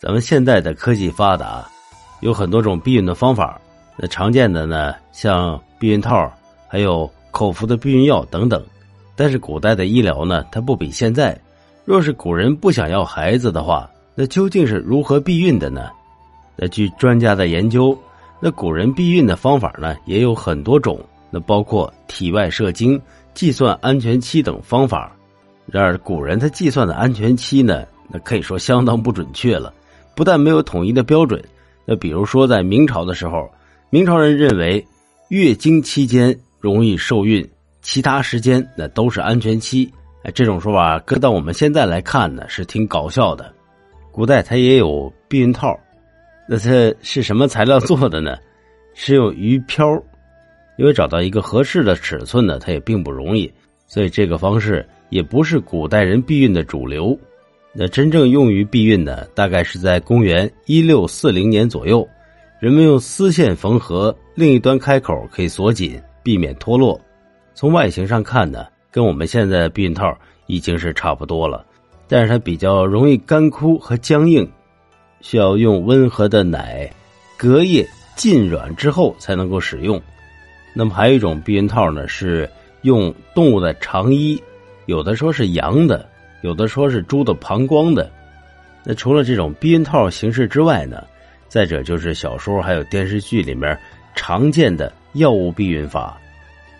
咱们现在的科技发达，有很多种避孕的方法。那常见的呢，像避孕套，还有口服的避孕药等等。但是古代的医疗呢，它不比现在。若是古人不想要孩子的话，那究竟是如何避孕的呢？那据专家的研究，那古人避孕的方法呢，也有很多种。那包括体外射精、计算安全期等方法。然而，古人他计算的安全期呢，那可以说相当不准确了。不但没有统一的标准，那比如说在明朝的时候，明朝人认为月经期间容易受孕，其他时间那都是安全期。哎，这种说法搁到我们现在来看呢，是挺搞笑的。古代它也有避孕套，那它是什么材料做的呢？是用鱼漂，因为找到一个合适的尺寸呢，它也并不容易，所以这个方式也不是古代人避孕的主流。那真正用于避孕的，大概是在公元一六四零年左右，人们用丝线缝合，另一端开口可以锁紧，避免脱落。从外形上看呢，跟我们现在的避孕套已经是差不多了，但是它比较容易干枯和僵硬，需要用温和的奶隔夜浸软之后才能够使用。那么还有一种避孕套呢，是用动物的肠衣，有的说是羊的。有的说是猪的膀胱的，那除了这种避孕套形式之外呢，再者就是小说还有电视剧里面常见的药物避孕法，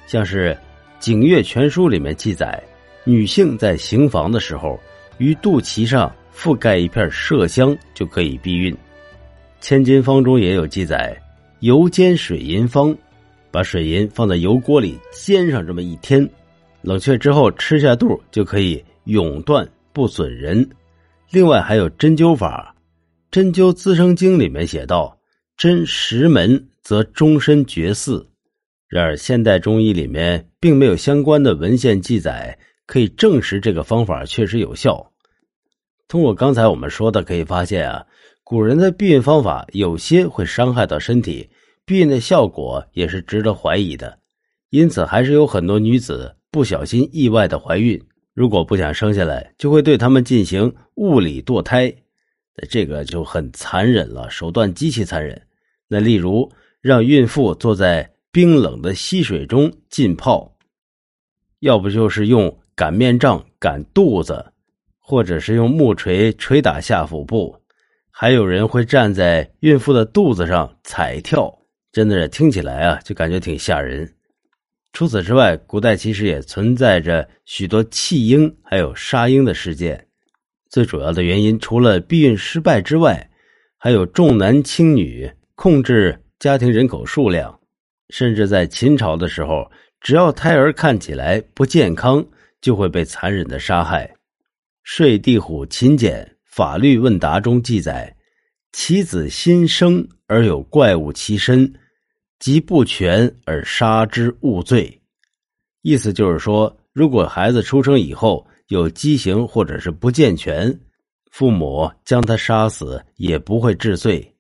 像是《景岳全书》里面记载，女性在行房的时候，于肚脐上覆盖一片麝香就可以避孕，《千金方》中也有记载，油煎水银方，把水银放在油锅里煎上这么一天，冷却之后吃下肚就可以。永断不损人，另外还有针灸法，《针灸滋生经》里面写道：“针十门则终身绝嗣。”然而现代中医里面并没有相关的文献记载可以证实这个方法确实有效。通过刚才我们说的，可以发现啊，古人的避孕方法有些会伤害到身体，避孕的效果也是值得怀疑的。因此，还是有很多女子不小心意外的怀孕。如果不想生下来，就会对他们进行物理堕胎，那这个就很残忍了，手段极其残忍。那例如让孕妇坐在冰冷的溪水中浸泡，要不就是用擀面杖擀肚子，或者是用木锤捶打下腹部，还有人会站在孕妇的肚子上踩跳，真的是听起来啊，就感觉挺吓人。除此之外，古代其实也存在着许多弃婴还有杀婴的事件。最主要的原因，除了避孕失败之外，还有重男轻女、控制家庭人口数量，甚至在秦朝的时候，只要胎儿看起来不健康，就会被残忍的杀害。《睡地虎秦简法律问答》中记载：“其子新生而有怪物其身。”及不全而杀之，勿罪。意思就是说，如果孩子出生以后有畸形或者是不健全，父母将他杀死也不会治罪。